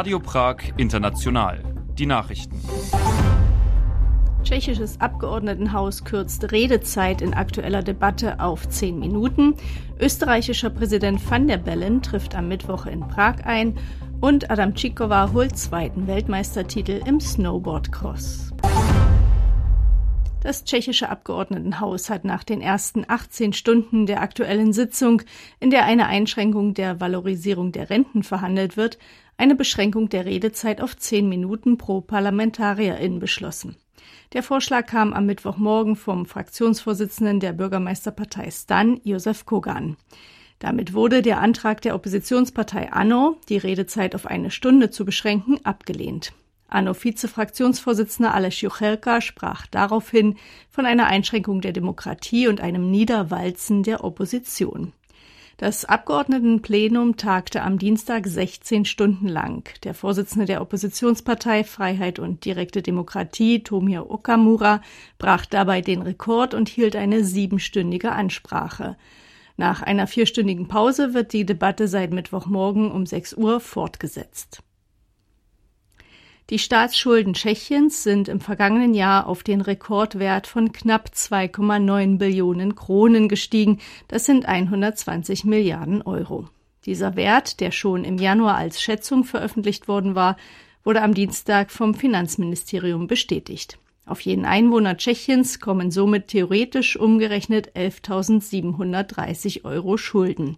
Radio Prag International. Die Nachrichten. Tschechisches Abgeordnetenhaus kürzt Redezeit in aktueller Debatte auf zehn Minuten. Österreichischer Präsident van der Bellen trifft am Mittwoch in Prag ein. Und Adam Cikova holt zweiten Weltmeistertitel im Snowboardcross. Das tschechische Abgeordnetenhaus hat nach den ersten 18 Stunden der aktuellen Sitzung, in der eine Einschränkung der Valorisierung der Renten verhandelt wird, eine Beschränkung der Redezeit auf zehn Minuten pro Parlamentarierin beschlossen. Der Vorschlag kam am Mittwochmorgen vom Fraktionsvorsitzenden der Bürgermeisterpartei Stan, Josef Kogan. Damit wurde der Antrag der Oppositionspartei Anno, die Redezeit auf eine Stunde zu beschränken, abgelehnt. Anno-Vize-Fraktionsvorsitzender Aleš Juchelka sprach daraufhin von einer Einschränkung der Demokratie und einem Niederwalzen der Opposition. Das Abgeordnetenplenum tagte am Dienstag 16 Stunden lang. Der Vorsitzende der Oppositionspartei Freiheit und direkte Demokratie, Tomio Okamura, brach dabei den Rekord und hielt eine siebenstündige Ansprache. Nach einer vierstündigen Pause wird die Debatte seit Mittwochmorgen um 6 Uhr fortgesetzt. Die Staatsschulden Tschechiens sind im vergangenen Jahr auf den Rekordwert von knapp 2,9 Billionen Kronen gestiegen. Das sind 120 Milliarden Euro. Dieser Wert, der schon im Januar als Schätzung veröffentlicht worden war, wurde am Dienstag vom Finanzministerium bestätigt. Auf jeden Einwohner Tschechiens kommen somit theoretisch umgerechnet 11.730 Euro Schulden.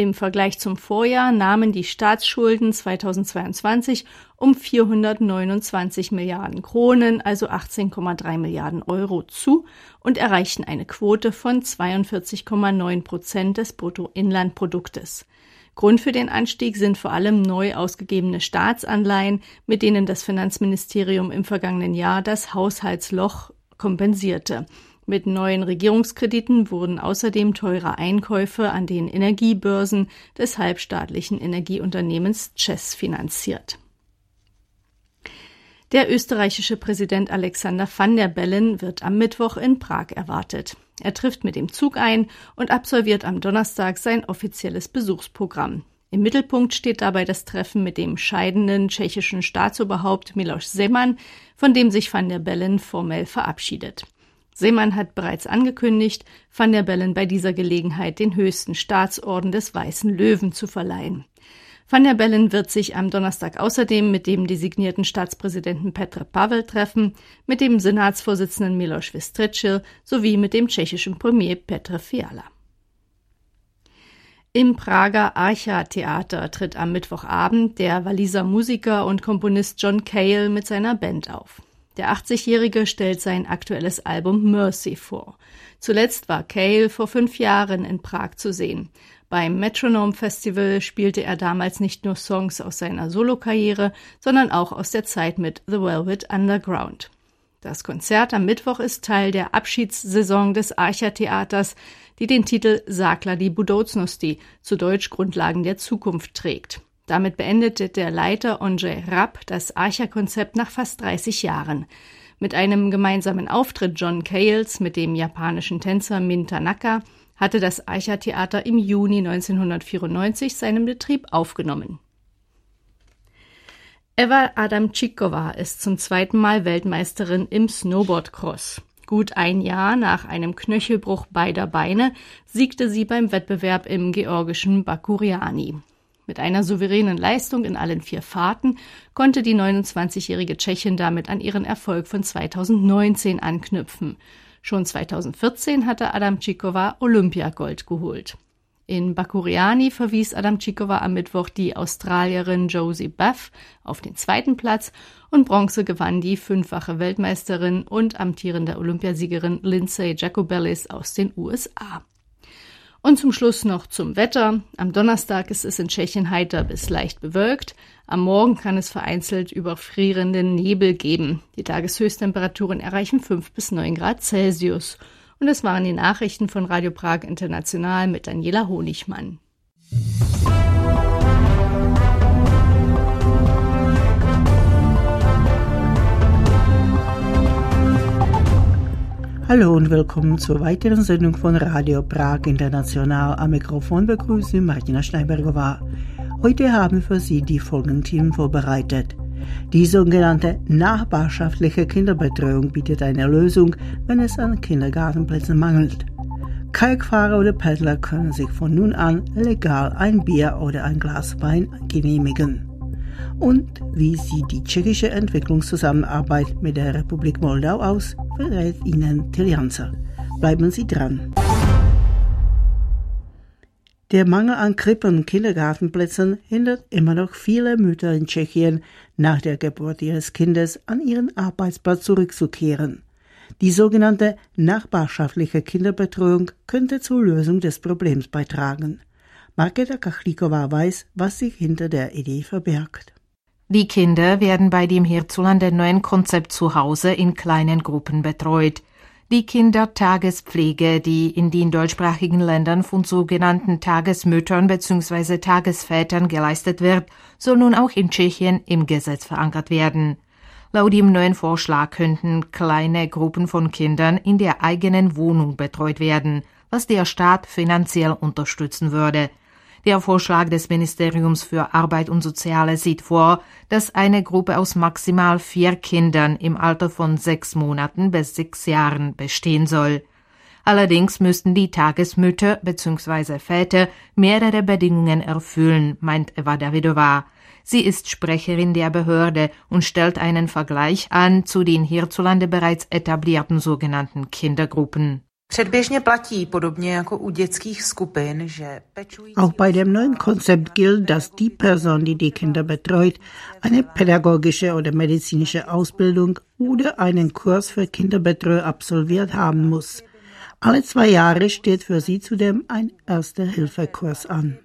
Im Vergleich zum Vorjahr nahmen die Staatsschulden 2022 um 429 Milliarden Kronen, also 18,3 Milliarden Euro zu und erreichten eine Quote von 42,9 Prozent des Bruttoinlandproduktes. Grund für den Anstieg sind vor allem neu ausgegebene Staatsanleihen, mit denen das Finanzministerium im vergangenen Jahr das Haushaltsloch kompensierte. Mit neuen Regierungskrediten wurden außerdem teure Einkäufe an den Energiebörsen des halbstaatlichen Energieunternehmens CES finanziert. Der österreichische Präsident Alexander van der Bellen wird am Mittwoch in Prag erwartet. Er trifft mit dem Zug ein und absolviert am Donnerstag sein offizielles Besuchsprogramm. Im Mittelpunkt steht dabei das Treffen mit dem scheidenden tschechischen Staatsoberhaupt Miloš Zeman, von dem sich van der Bellen formell verabschiedet. Seemann hat bereits angekündigt, Van der Bellen bei dieser Gelegenheit den höchsten Staatsorden des Weißen Löwen zu verleihen. Van der Bellen wird sich am Donnerstag außerdem mit dem designierten Staatspräsidenten Petr Pavel treffen, mit dem Senatsvorsitzenden Miloš Vystrčil sowie mit dem tschechischen Premier Petr Fiala. Im Prager Archa-Theater tritt am Mittwochabend der Waliser Musiker und Komponist John Cale mit seiner Band auf. Der 80-Jährige stellt sein aktuelles Album Mercy vor. Zuletzt war Cale vor fünf Jahren in Prag zu sehen. Beim Metronome Festival spielte er damals nicht nur Songs aus seiner Solokarriere, sondern auch aus der Zeit mit The Velvet Underground. Das Konzert am Mittwoch ist Teil der Abschiedssaison des Archa-Theaters, die den Titel Sakla di Budoucnosti, zu Deutsch Grundlagen der Zukunft trägt. Damit beendete der Leiter Ondřej Rapp das Archa-Konzept nach fast 30 Jahren. Mit einem gemeinsamen Auftritt John Cales mit dem japanischen Tänzer Min Tanaka hatte das Archa-Theater im Juni 1994 seinen Betrieb aufgenommen. Eva Adamczykova ist zum zweiten Mal Weltmeisterin im Snowboardcross. Gut ein Jahr nach einem Knöchelbruch beider Beine siegte sie beim Wettbewerb im georgischen Bakuriani. Mit einer souveränen Leistung in allen vier Fahrten konnte die 29-jährige Tschechin damit an ihren Erfolg von 2019 anknüpfen. Schon 2014 hatte Adamčíková Olympiagold geholt. In Bakuriani verwies Adamčíková am Mittwoch die Australierin Josie Buff auf den zweiten Platz und Bronze gewann die fünffache Weltmeisterin und amtierende Olympiasiegerin Lindsay Jacobellis aus den USA. Und zum Schluss noch zum Wetter. Am Donnerstag ist es in Tschechien heiter bis leicht bewölkt. Am Morgen kann es vereinzelt überfrierenden Nebel geben. Die Tageshöchsttemperaturen erreichen 5 bis 9 Grad Celsius. Und das waren die Nachrichten von Radio Prag International mit Daniela Honigmann. Hallo und willkommen zur weiteren Sendung von Radio Prag International. Am Mikrofon begrüße Martina Schneibergova. Heute haben wir für Sie die folgenden Themen vorbereitet. Die sogenannte nachbarschaftliche Kinderbetreuung bietet eine Lösung, wenn es an Kindergartenplätzen mangelt. Kalkfahrer oder Pendler können sich von nun an legal ein Bier oder ein Glas Wein genehmigen. Und wie sieht die tschechische Entwicklungszusammenarbeit mit der Republik Moldau aus, verrät Ihnen Tiljanzer. Bleiben Sie dran. Der Mangel an Krippen und Kindergartenplätzen hindert immer noch viele Mütter in Tschechien nach der Geburt ihres Kindes an ihren Arbeitsplatz zurückzukehren. Die sogenannte nachbarschaftliche Kinderbetreuung könnte zur Lösung des Problems beitragen. Marketa Kachlikova weiß, was sich hinter der Idee verbirgt. Die Kinder werden bei dem hierzulande neuen Konzept zu Hause in kleinen Gruppen betreut. Die Kindertagespflege, die in den deutschsprachigen Ländern von sogenannten Tagesmüttern bzw. Tagesvätern geleistet wird, soll nun auch in Tschechien im Gesetz verankert werden. Laut dem neuen Vorschlag könnten kleine Gruppen von Kindern in der eigenen Wohnung betreut werden, was der Staat finanziell unterstützen würde. Der Vorschlag des Ministeriums für Arbeit und Soziale sieht vor, dass eine Gruppe aus maximal vier Kindern im Alter von sechs Monaten bis sechs Jahren bestehen soll. Allerdings müssten die Tagesmütter bzw. Väter mehrere Bedingungen erfüllen, meint Eva Davidova. Sie ist Sprecherin der Behörde und stellt einen Vergleich an zu den hierzulande bereits etablierten sogenannten Kindergruppen. Auch bei dem neuen Konzept gilt, dass die Person, die die Kinder betreut, eine pädagogische oder medizinische Ausbildung oder einen Kurs für Kinderbetreuer absolviert haben muss. Alle zwei Jahre steht für sie zudem ein Erste-Hilfe-Kurs an.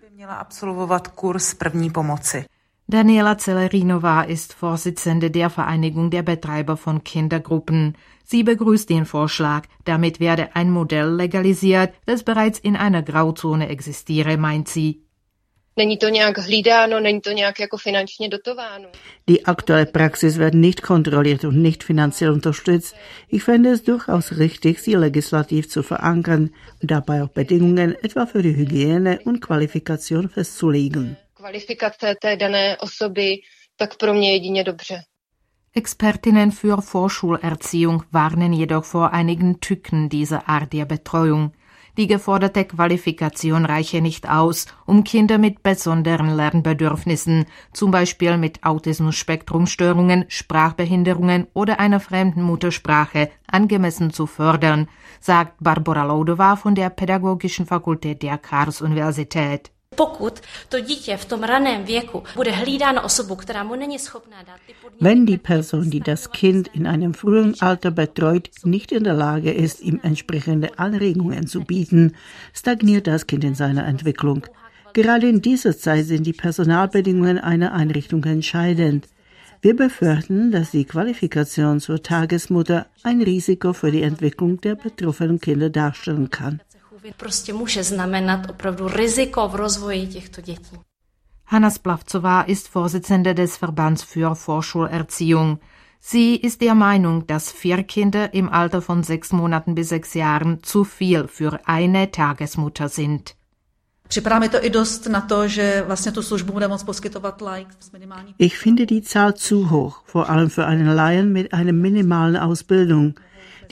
Daniela Celerinová ist Vorsitzende der Vereinigung der Betreiber von Kindergruppen. Sie begrüßt den Vorschlag. Damit werde ein Modell legalisiert, das bereits in einer Grauzone existiere, meint sie. Die aktuelle Praxis wird nicht kontrolliert und nicht finanziell unterstützt. Ich fände es durchaus richtig, sie legislativ zu verankern und dabei auch Bedingungen etwa für die Hygiene und Qualifikation festzulegen. Kvalifikace té dané osoby, tak pro mě jedině dobře. Expertinnen für Vorschulerziehung warnen jedoch vor einigen Tücken dieser Art der Betreuung. Die geforderte Qualifikation reiche nicht aus, um Kinder mit besonderen Lernbedürfnissen, zum Beispiel mit Autismus-Spektrumstörungen, Sprachbehinderungen oder einer fremden Muttersprache, angemessen zu fördern, sagt Barbara Loudova von der Pädagogischen Fakultät der Karls-Universität. Pokud to dítě v tom raném věku bude hlídáno osobu, která mu není schopná dát ty podmínky. Wenn die Person, die das Kind in einem frühen Alter betreut, nicht in der Lage ist, ihm entsprechende Anregungen zu bieten, stagniert das Kind in seiner Entwicklung. Gerade in dieser Zeit sind die Personalbedingungen einer Einrichtung entscheidend. Wir befürchten, dass die Qualifikation zur Tagesmutter ein Risiko für die Entwicklung der betroffenen Kinder darstellen kann prostě může znamenat opravdu riziko v rozvoji těchto dětí. Hanna Splavcová ist Vorsitzende des Verbands für Vorschulerziehung. Sie ist der Meinung, dass vier Kinder im Alter von sechs Monaten bis sechs Jahren zu viel für eine Tagesmutter sind. Ich finde die Zahl zu hoch, vor allem für einen Laien mit einer minimalen Ausbildung.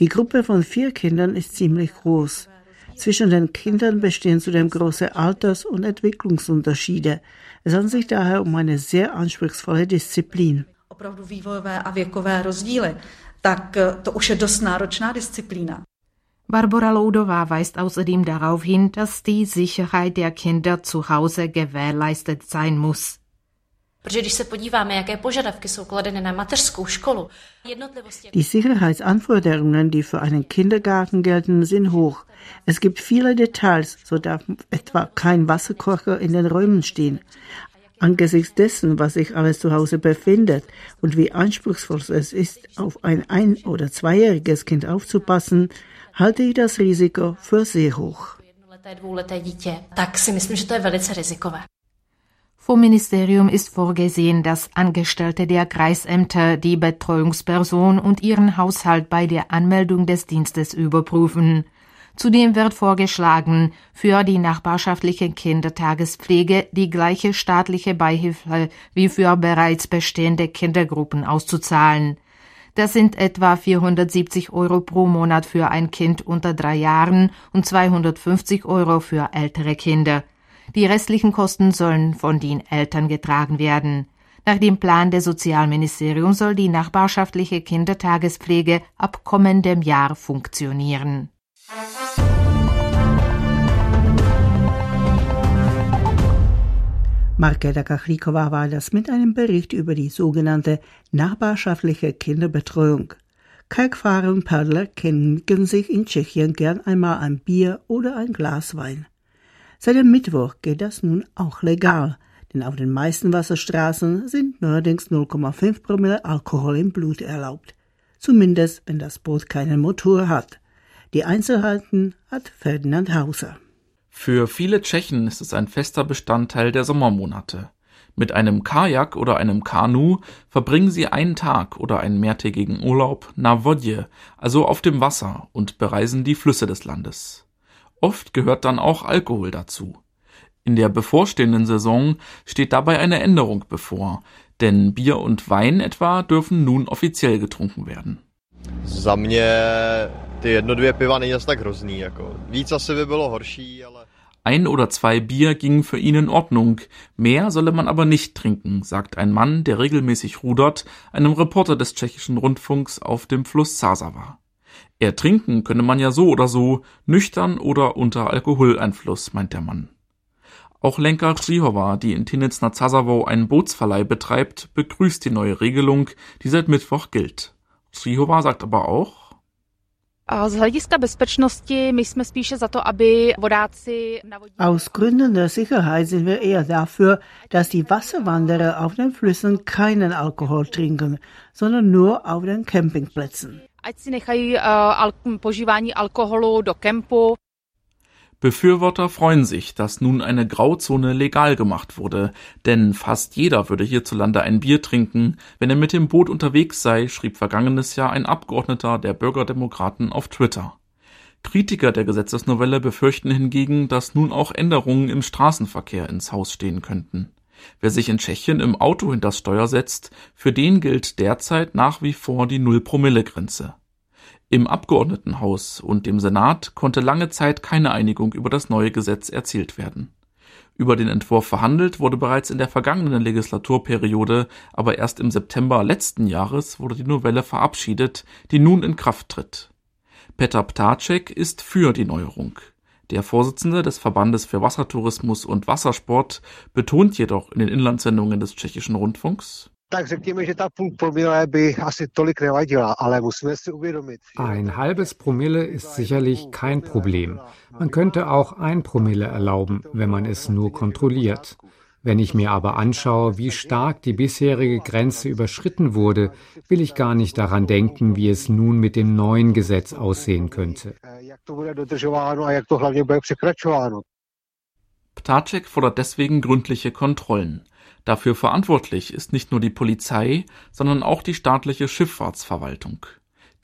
Die Gruppe von vier Kindern ist ziemlich groß. Zwischen den Kindern bestehen zudem große Alters- und Entwicklungsunterschiede. Es handelt sich daher um eine sehr anspruchsvolle Disziplin. Barbara Loudová weist außerdem darauf hin, dass die Sicherheit der Kinder zu Hause gewährleistet sein muss. Die Sicherheitsanforderungen, die für einen Kindergarten gelten, sind hoch. Es gibt viele Details, so darf etwa kein Wasserkocher in den Räumen stehen. Angesichts dessen, was sich alles zu Hause befindet und wie anspruchsvoll es ist, auf ein ein- oder zweijähriges Kind aufzupassen, halte ich das Risiko für sehr hoch. Tak si myslím, že to je velice rizikové. Vom Ministerium ist vorgesehen, dass Angestellte der Kreisämter die Betreuungsperson und ihren Haushalt bei der Anmeldung des Dienstes überprüfen. Zudem wird vorgeschlagen, für die nachbarschaftliche Kindertagespflege die gleiche staatliche Beihilfe wie für bereits bestehende Kindergruppen auszuzahlen. Das sind etwa 470 Euro pro Monat für ein Kind unter drei Jahren und 250 Euro für ältere Kinder. Die restlichen Kosten sollen von den Eltern getragen werden. Nach dem Plan des Sozialministeriums soll die nachbarschaftliche Kindertagespflege ab kommendem Jahr funktionieren. Marketa Kachlíková war das mit einem Bericht über die sogenannte nachbarschaftliche Kinderbetreuung. Kalkfahrer und Paddler kennen sich in Tschechien gern einmal ein Bier oder ein Glas Wein. Seit dem Mittwoch geht das nun auch legal, denn auf den meisten Wasserstraßen sind neuerdings 0,5 Promille Alkohol im Blut erlaubt. Zumindest, wenn das Boot keinen Motor hat. Die Einzelheiten hat Ferdinand Hauser. Für viele Tschechen ist es ein fester Bestandteil der Sommermonate. Mit einem Kajak oder einem Kanu verbringen sie einen Tag oder einen mehrtägigen Urlaub na Vodje, also auf dem Wasser, und bereisen die Flüsse des Landes. Oft gehört dann auch Alkohol dazu. In der bevorstehenden Saison steht dabei eine Änderung bevor, denn Bier und Wein etwa dürfen nun offiziell getrunken werden. Za mě ty jedno, dvě piva není tak hrozný, jako víc asi by bylo horší, ale... Ein oder zwei Bier gingen für ihn in Ordnung, mehr solle man aber nicht trinken, sagt ein Mann, der regelmäßig rudert, einem Reporter des tschechischen Rundfunks auf dem Fluss Sasava. Ertrinken könne man ja so oder so, nüchtern oder unter Alkoholeinfluss, meint der Mann. Auch Lenka Krihova, die in Tinec nad Sasavou einen Bootsverleih betreibt, begrüßt die neue Regelung, die seit Mittwoch gilt. Krihova sagt aber auch, aus Gründen der Sicherheit sind wir eher dafür, dass die Wasserwanderer auf den Flüssen keinen Alkohol trinken, sondern nur auf den Campingplätzen. Kempu. Befürworter freuen sich, dass nun eine Grauzone legal gemacht wurde, denn fast jeder würde hierzulande ein Bier trinken, wenn er mit dem Boot unterwegs sei, schrieb vergangenes Jahr ein Abgeordneter der Bürgerdemokraten auf Twitter. Kritiker der Gesetzesnovelle befürchten hingegen, dass nun auch Änderungen im Straßenverkehr ins Haus stehen könnten. Wer sich in Tschechien im Auto hinters Steuer setzt, für den gilt derzeit nach wie vor die Null-Promille-Grenze. Im Abgeordnetenhaus und dem Senat konnte lange Zeit keine Einigung über das neue Gesetz erzielt werden. Über den Entwurf verhandelt wurde bereits in der vergangenen Legislaturperiode, aber erst im September letzten Jahres wurde die Novelle verabschiedet, die nun in Kraft tritt. Petr Ptacek ist für die Neuerung. Der Vorsitzende des Verbandes für Wassertourismus und Wassersport betont jedoch in den Inlandssendungen des tschechischen Rundfunks. Ein halbes Promille ist sicherlich kein Problem. Man könnte auch ein Promille erlauben, wenn man es nur kontrolliert. Wenn ich mir aber anschaue, wie stark die bisherige Grenze überschritten wurde, will ich gar nicht daran denken, wie es nun mit dem neuen Gesetz aussehen könnte. Ptacek fordert deswegen gründliche Kontrollen. Dafür verantwortlich ist nicht nur die Polizei, sondern auch die staatliche Schifffahrtsverwaltung.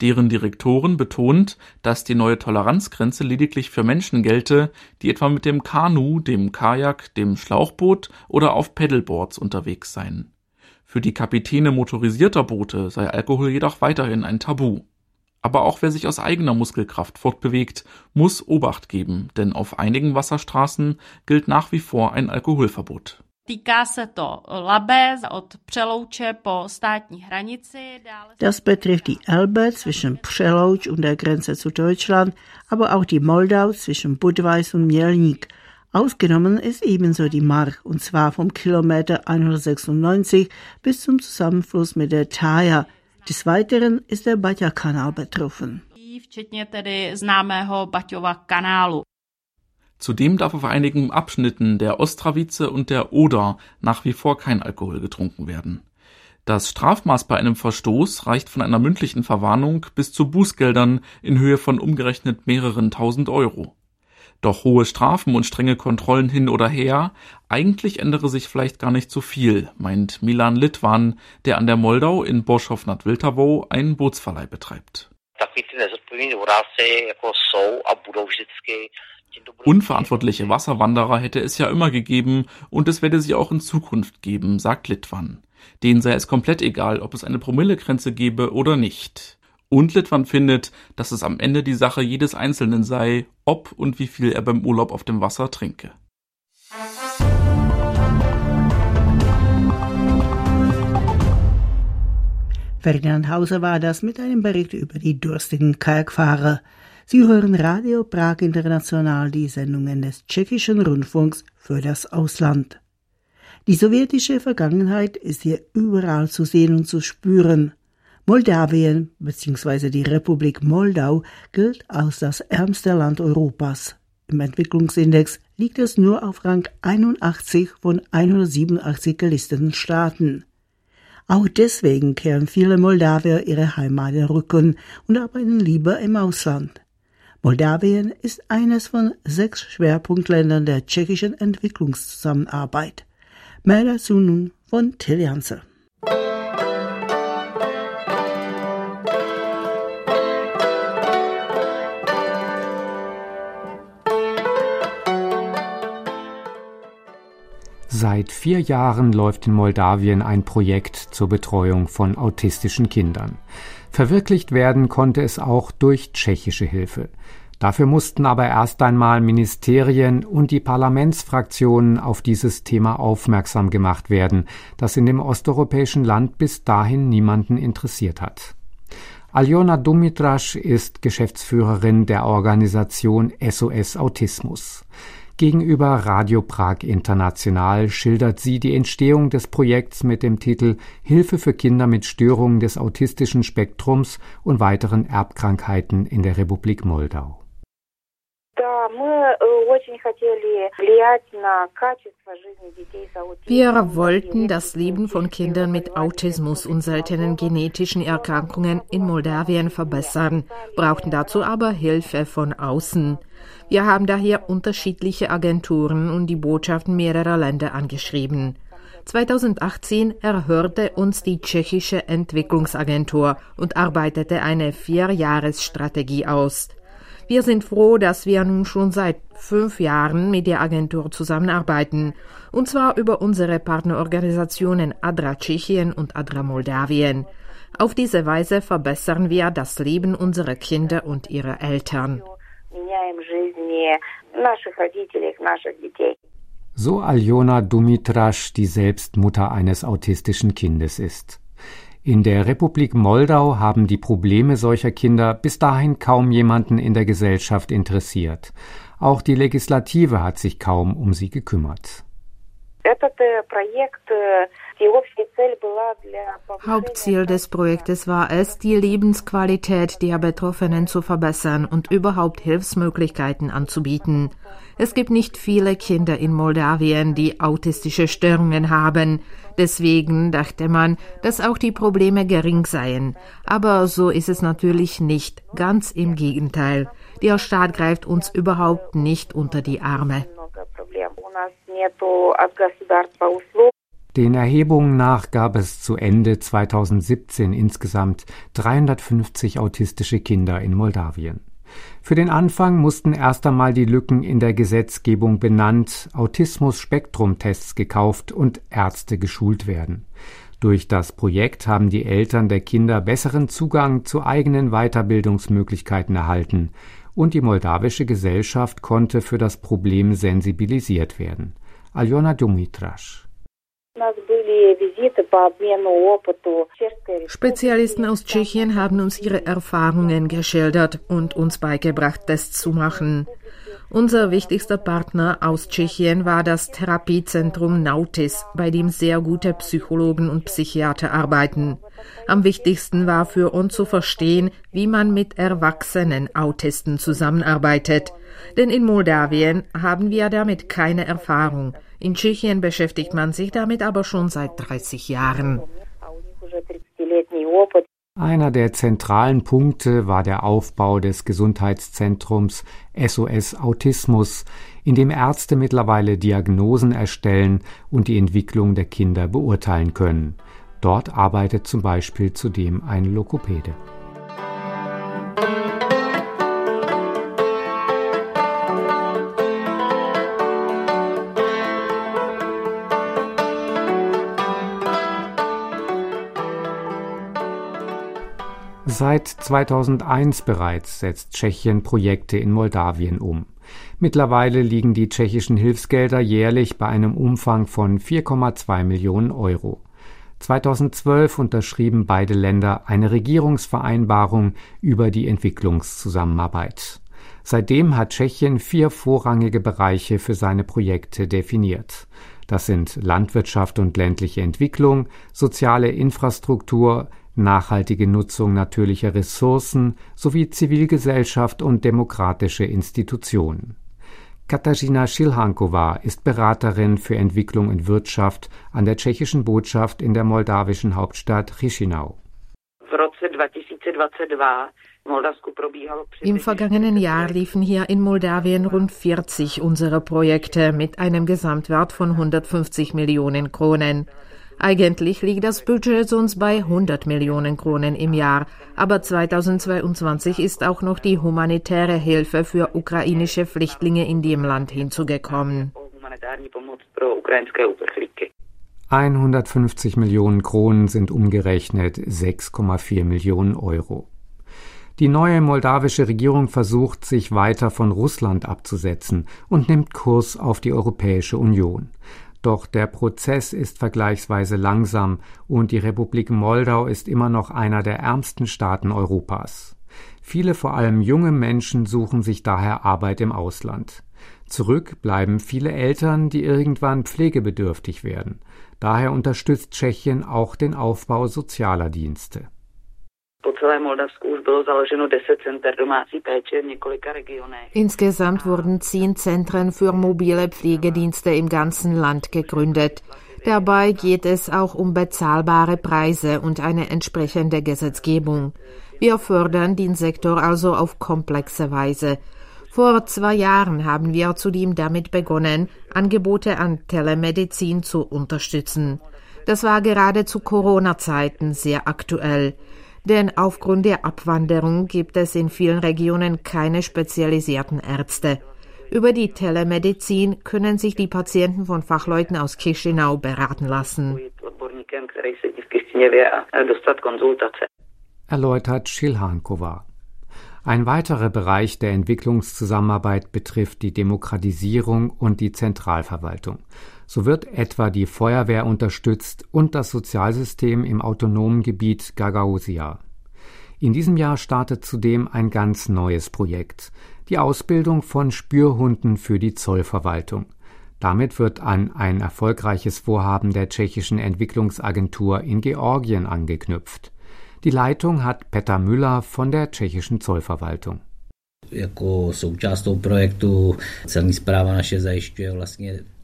Deren Direktoren betont, dass die neue Toleranzgrenze lediglich für Menschen gelte, die etwa mit dem Kanu, dem Kajak, dem Schlauchboot oder auf Pedalboards unterwegs seien. Für die Kapitäne motorisierter Boote sei Alkohol jedoch weiterhin ein Tabu. Aber auch wer sich aus eigener Muskelkraft fortbewegt, muss Obacht geben, denn auf einigen Wasserstraßen gilt nach wie vor ein Alkoholverbot. Das betrifft die Elbe zwischen Přelouč und der Grenze zu Deutschland, aber auch die Moldau zwischen Budweis und Mělník. Ausgenommen ist ebenso die Mark, und zwar vom Kilometer 196 bis zum Zusammenfluss mit der Thaya. Des Weiteren ist der Batja-Kanal betroffen. Včetně tedy známého Baťova kanálu. Zudem darf auf einigen Abschnitten der Ostravice und der Oder nach wie vor kein Alkohol getrunken werden. Das Strafmaß bei einem Verstoß reicht von einer mündlichen Verwarnung bis zu Bußgeldern in Höhe von umgerechnet mehreren tausend Euro. Doch hohe Strafen und strenge Kontrollen hin oder her, eigentlich ändere sich vielleicht gar nicht so viel, meint Milan Litwan, der an der Moldau in Borschow nad Wiltavow einen Bootsverleih betreibt. Unverantwortliche Wasserwanderer hätte es ja immer gegeben und es werde sie auch in Zukunft geben, sagt Litwan. Denen sei es komplett egal, ob es eine Promillegrenze gebe oder nicht. Und Litwan findet, dass es am Ende die Sache jedes Einzelnen sei, ob und wie viel er beim Urlaub auf dem Wasser trinke. Ferdinand Hauser war das mit einem Bericht über die durstigen Kalkfahrer. Sie hören Radio Prag International, die Sendungen des tschechischen Rundfunks für das Ausland. Die sowjetische Vergangenheit ist hier überall zu sehen und zu spüren. Moldawien bzw. die Republik Moldau gilt als das ärmste Land Europas. Im Entwicklungsindex liegt es nur auf Rang 81 von 187 gelisteten Staaten. Auch deswegen kehren viele Moldawier ihre Heimat in Rücken und arbeiten lieber im Ausland. Moldawien ist eines von sechs Schwerpunktländern der tschechischen Entwicklungszusammenarbeit. Mehr dazu nun von Till Janse. Seit vier Jahren läuft in Moldawien ein Projekt zur Betreuung von autistischen Kindern. Verwirklicht werden konnte es auch durch tschechische Hilfe. Dafür mussten aber erst einmal Ministerien und die Parlamentsfraktionen auf dieses Thema aufmerksam gemacht werden, das in dem osteuropäischen Land bis dahin niemanden interessiert hat. Aljona Dumitrasch ist Geschäftsführerin der Organisation SOS Autismus. Gegenüber Radio Prag International schildert sie die Entstehung des Projekts mit dem Titel Hilfe für Kinder mit Störungen des autistischen Spektrums und weiteren Erbkrankheiten in der Republik Moldau. Wir wollten das Leben von Kindern mit Autismus und seltenen genetischen Erkrankungen in Moldawien verbessern, brauchten dazu aber Hilfe von außen. Wir haben daher unterschiedliche Agenturen und die Botschaften mehrerer Länder angeschrieben. 2018 erhörte uns die tschechische Entwicklungsagentur und arbeitete eine Vierjahresstrategie aus. Wir sind froh, dass wir nun schon seit fünf Jahren mit der Agentur zusammenarbeiten, und zwar über unsere Partnerorganisationen ADRA Tschechien und ADRA Moldawien. Auf diese Weise verbessern wir das Leben unserer Kinder und ihrer Eltern. So Aljona Dumitrasch, die selbst Mutter eines autistischen Kindes ist. In der Republik Moldau haben die Probleme solcher Kinder bis dahin kaum jemanden in der Gesellschaft interessiert. Auch die Legislative hat sich kaum um sie gekümmert. Hauptziel des Projektes war es, die Lebensqualität der Betroffenen zu verbessern und überhaupt Hilfsmöglichkeiten anzubieten. Es gibt nicht viele Kinder in Moldawien, die autistische Störungen haben. Deswegen dachte man, dass auch die Probleme gering seien. Aber so ist es natürlich nicht. Ganz im Gegenteil. Der Staat greift uns überhaupt nicht unter die Arme. Den Erhebungen nach gab es zu Ende 2017 insgesamt 350 autistische Kinder in Moldawien. Für den Anfang mussten erst einmal die Lücken in der Gesetzgebung benannt, Autismus-Spektrum-Tests gekauft und Ärzte geschult werden. Durch das Projekt haben die Eltern der Kinder besseren Zugang zu eigenen Weiterbildungsmöglichkeiten erhalten und die moldawische Gesellschaft konnte für das Problem sensibilisiert werden. Aljona Dumitrasch Spezialisten aus Tschechien haben uns ihre Erfahrungen geschildert und uns beigebracht, das zu machen. Unser wichtigster Partner aus Tschechien war das Therapiezentrum Nautis, bei dem sehr gute Psychologen und Psychiater arbeiten. Am wichtigsten war für uns zu verstehen, wie man mit erwachsenen Autisten zusammenarbeitet. Denn in Moldawien haben wir damit keine Erfahrung. In Tschechien beschäftigt man sich damit aber schon seit 30 Jahren. Einer der zentralen Punkte war der Aufbau des Gesundheitszentrums SOS Autismus, in dem Ärzte mittlerweile Diagnosen erstellen und die Entwicklung der Kinder beurteilen können. Dort arbeitet zum Beispiel zudem ein Lokopäde. Seit 2001 bereits setzt Tschechien Projekte in Moldawien um. Mittlerweile liegen die tschechischen Hilfsgelder jährlich bei einem Umfang von 4,2 Millionen Euro. 2012 unterschrieben beide Länder eine Regierungsvereinbarung über die Entwicklungszusammenarbeit. Seitdem hat Tschechien vier vorrangige Bereiche für seine Projekte definiert. Das sind Landwirtschaft und ländliche Entwicklung, soziale Infrastruktur, nachhaltige Nutzung natürlicher Ressourcen sowie Zivilgesellschaft und demokratische Institutionen. Katarzyna Schilhankova ist Beraterin für Entwicklung und Wirtschaft an der tschechischen Botschaft in der moldawischen Hauptstadt Chisinau. Im vergangenen Jahr liefen hier in Moldawien rund 40 unserer Projekte mit einem Gesamtwert von 150 Millionen Kronen. Eigentlich liegt das Budget sonst bei 100 Millionen Kronen im Jahr, aber 2022 ist auch noch die humanitäre Hilfe für ukrainische Flüchtlinge in dem Land hinzugekommen. 150 Millionen Kronen sind umgerechnet 6,4 Millionen Euro. Die neue moldawische Regierung versucht, sich weiter von Russland abzusetzen und nimmt Kurs auf die Europäische Union. Doch der Prozess ist vergleichsweise langsam und die Republik Moldau ist immer noch einer der ärmsten Staaten Europas. Viele vor allem junge Menschen suchen sich daher Arbeit im Ausland. Zurück bleiben viele Eltern, die irgendwann pflegebedürftig werden. Daher unterstützt Tschechien auch den Aufbau sozialer Dienste. Insgesamt wurden zehn Zentren für mobile Pflegedienste im ganzen Land gegründet. Dabei geht es auch um bezahlbare Preise und eine entsprechende Gesetzgebung. Wir fördern den Sektor also auf komplexe Weise. Vor zwei Jahren haben wir zudem damit begonnen, Angebote an Telemedizin zu unterstützen. Das war gerade zu Corona-Zeiten sehr aktuell denn aufgrund der Abwanderung gibt es in vielen Regionen keine spezialisierten Ärzte. Über die Telemedizin können sich die Patienten von Fachleuten aus Chisinau beraten lassen. Erläutert Schilhankova. Ein weiterer Bereich der Entwicklungszusammenarbeit betrifft die Demokratisierung und die Zentralverwaltung. So wird etwa die Feuerwehr unterstützt und das Sozialsystem im autonomen Gebiet Gagausia. In diesem Jahr startet zudem ein ganz neues Projekt, die Ausbildung von Spürhunden für die Zollverwaltung. Damit wird an ein erfolgreiches Vorhaben der tschechischen Entwicklungsagentur in Georgien angeknüpft. Die Leitung hat Peter Müller von der tschechischen Zollverwaltung.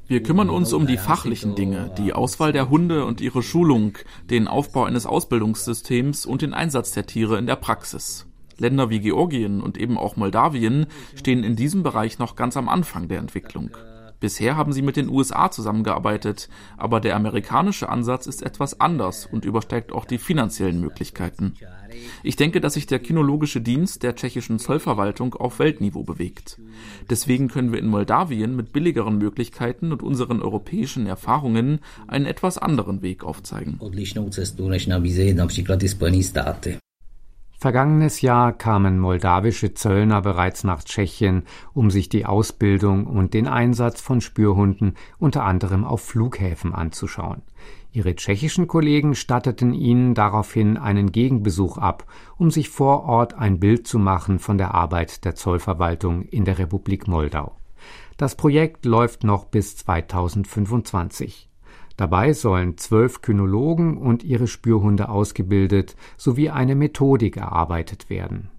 Wir kümmern uns um die fachlichen Dinge, die Auswahl der Hunde und ihre Schulung, den Aufbau eines Ausbildungssystems und den Einsatz der Tiere in der Praxis. Länder wie Georgien und eben auch Moldawien stehen in diesem Bereich noch ganz am Anfang der Entwicklung. Bisher haben sie mit den USA zusammengearbeitet, aber der amerikanische Ansatz ist etwas anders und übersteigt auch die finanziellen Möglichkeiten. Ich denke, dass sich der kinologische Dienst der tschechischen Zollverwaltung auf Weltniveau bewegt. Deswegen können wir in Moldawien mit billigeren Möglichkeiten und unseren europäischen Erfahrungen einen etwas anderen Weg aufzeigen. Vergangenes Jahr kamen moldawische Zöllner bereits nach Tschechien, um sich die Ausbildung und den Einsatz von Spürhunden unter anderem auf Flughäfen anzuschauen. Ihre tschechischen Kollegen statteten ihnen daraufhin einen Gegenbesuch ab, um sich vor Ort ein Bild zu machen von der Arbeit der Zollverwaltung in der Republik Moldau. Das Projekt läuft noch bis 2025. Dabei sollen zwölf Kynologen und ihre Spürhunde ausgebildet sowie eine Methodik erarbeitet werden.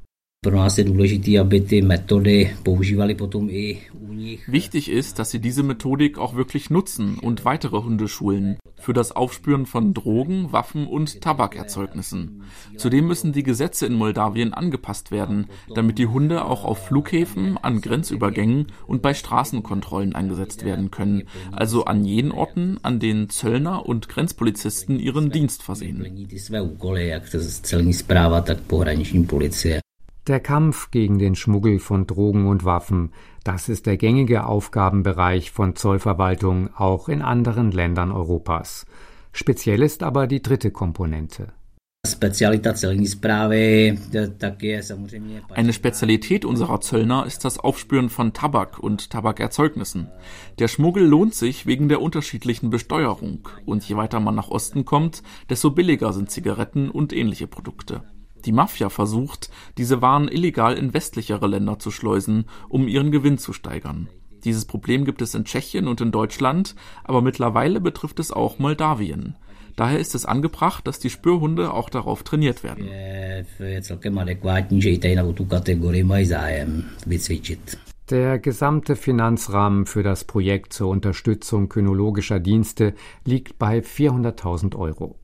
Wichtig ist, dass sie diese Methodik auch wirklich nutzen und weitere Hunde schulen für das Aufspüren von Drogen, Waffen und Tabakerzeugnissen. Zudem müssen die Gesetze in Moldawien angepasst werden, damit die Hunde auch auf Flughäfen, an Grenzübergängen und bei Straßenkontrollen eingesetzt werden können, also an jenen Orten, an denen Zöllner und Grenzpolizisten ihren Dienst versehen. Der Kampf gegen den Schmuggel von Drogen und Waffen, das ist der gängige Aufgabenbereich von Zollverwaltung auch in anderen Ländern Europas. Speziell ist aber die dritte Komponente. Eine Spezialität unserer Zöllner ist das Aufspüren von Tabak und Tabakerzeugnissen. Der Schmuggel lohnt sich wegen der unterschiedlichen Besteuerung. Und je weiter man nach Osten kommt, desto billiger sind Zigaretten und ähnliche Produkte. Die Mafia versucht, diese Waren illegal in westlichere Länder zu schleusen, um ihren Gewinn zu steigern. Dieses Problem gibt es in Tschechien und in Deutschland, aber mittlerweile betrifft es auch Moldawien. Daher ist es angebracht, dass die Spürhunde auch darauf trainiert werden. Der gesamte Finanzrahmen für das Projekt zur Unterstützung kynologischer Dienste liegt bei 400.000 Euro.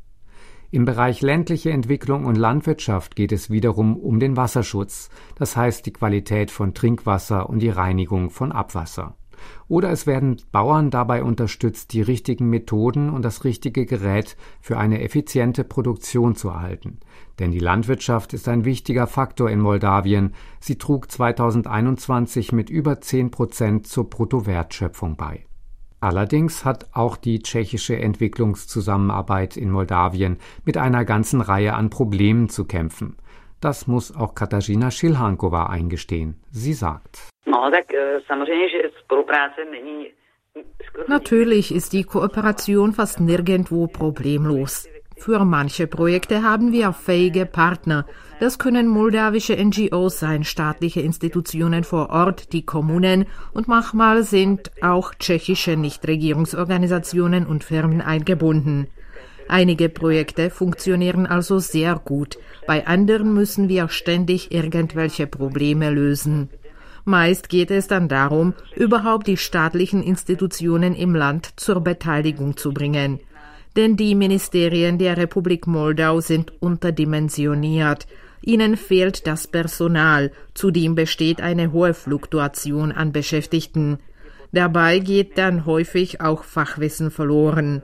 Im Bereich ländliche Entwicklung und Landwirtschaft geht es wiederum um den Wasserschutz, das heißt die Qualität von Trinkwasser und die Reinigung von Abwasser. Oder es werden Bauern dabei unterstützt, die richtigen Methoden und das richtige Gerät für eine effiziente Produktion zu erhalten. Denn die Landwirtschaft ist ein wichtiger Faktor in Moldawien. Sie trug 2021 mit über 10 Prozent zur Bruttowertschöpfung bei. Allerdings hat auch die tschechische Entwicklungszusammenarbeit in Moldawien mit einer ganzen Reihe an Problemen zu kämpfen. Das muss auch Katarzyna Schilhankova eingestehen. Sie sagt. Natürlich ist die Kooperation fast nirgendwo problemlos. Für manche Projekte haben wir fähige Partner. Das können moldawische NGOs sein, staatliche Institutionen vor Ort, die Kommunen und manchmal sind auch tschechische Nichtregierungsorganisationen und Firmen eingebunden. Einige Projekte funktionieren also sehr gut, bei anderen müssen wir ständig irgendwelche Probleme lösen. Meist geht es dann darum, überhaupt die staatlichen Institutionen im Land zur Beteiligung zu bringen. Denn die Ministerien der Republik Moldau sind unterdimensioniert. Ihnen fehlt das Personal, zudem besteht eine hohe Fluktuation an Beschäftigten. Dabei geht dann häufig auch Fachwissen verloren.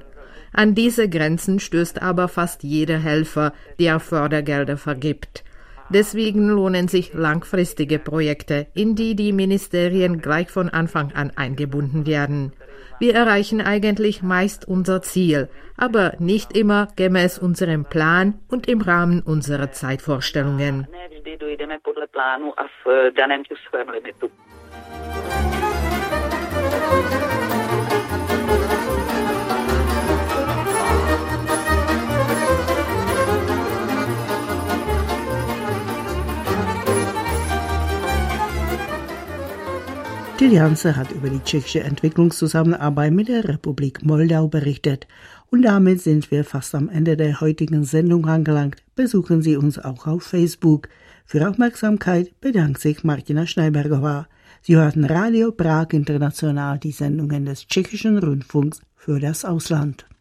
An diese Grenzen stößt aber fast jeder Helfer, der Fördergelder vergibt. Deswegen lohnen sich langfristige Projekte, in die die Ministerien gleich von Anfang an eingebunden werden. Wir erreichen eigentlich meist unser Ziel, aber nicht immer gemäß unserem Plan und im Rahmen unserer Zeitvorstellungen. Tilianze hat über die tschechische Entwicklungszusammenarbeit mit der Republik Moldau berichtet. Und damit sind wir fast am Ende der heutigen Sendung angelangt. Besuchen Sie uns auch auf Facebook. Für Aufmerksamkeit bedankt sich Martina Schneiberger. Sie hörten Radio Prag International, die Sendungen des tschechischen Rundfunks für das Ausland.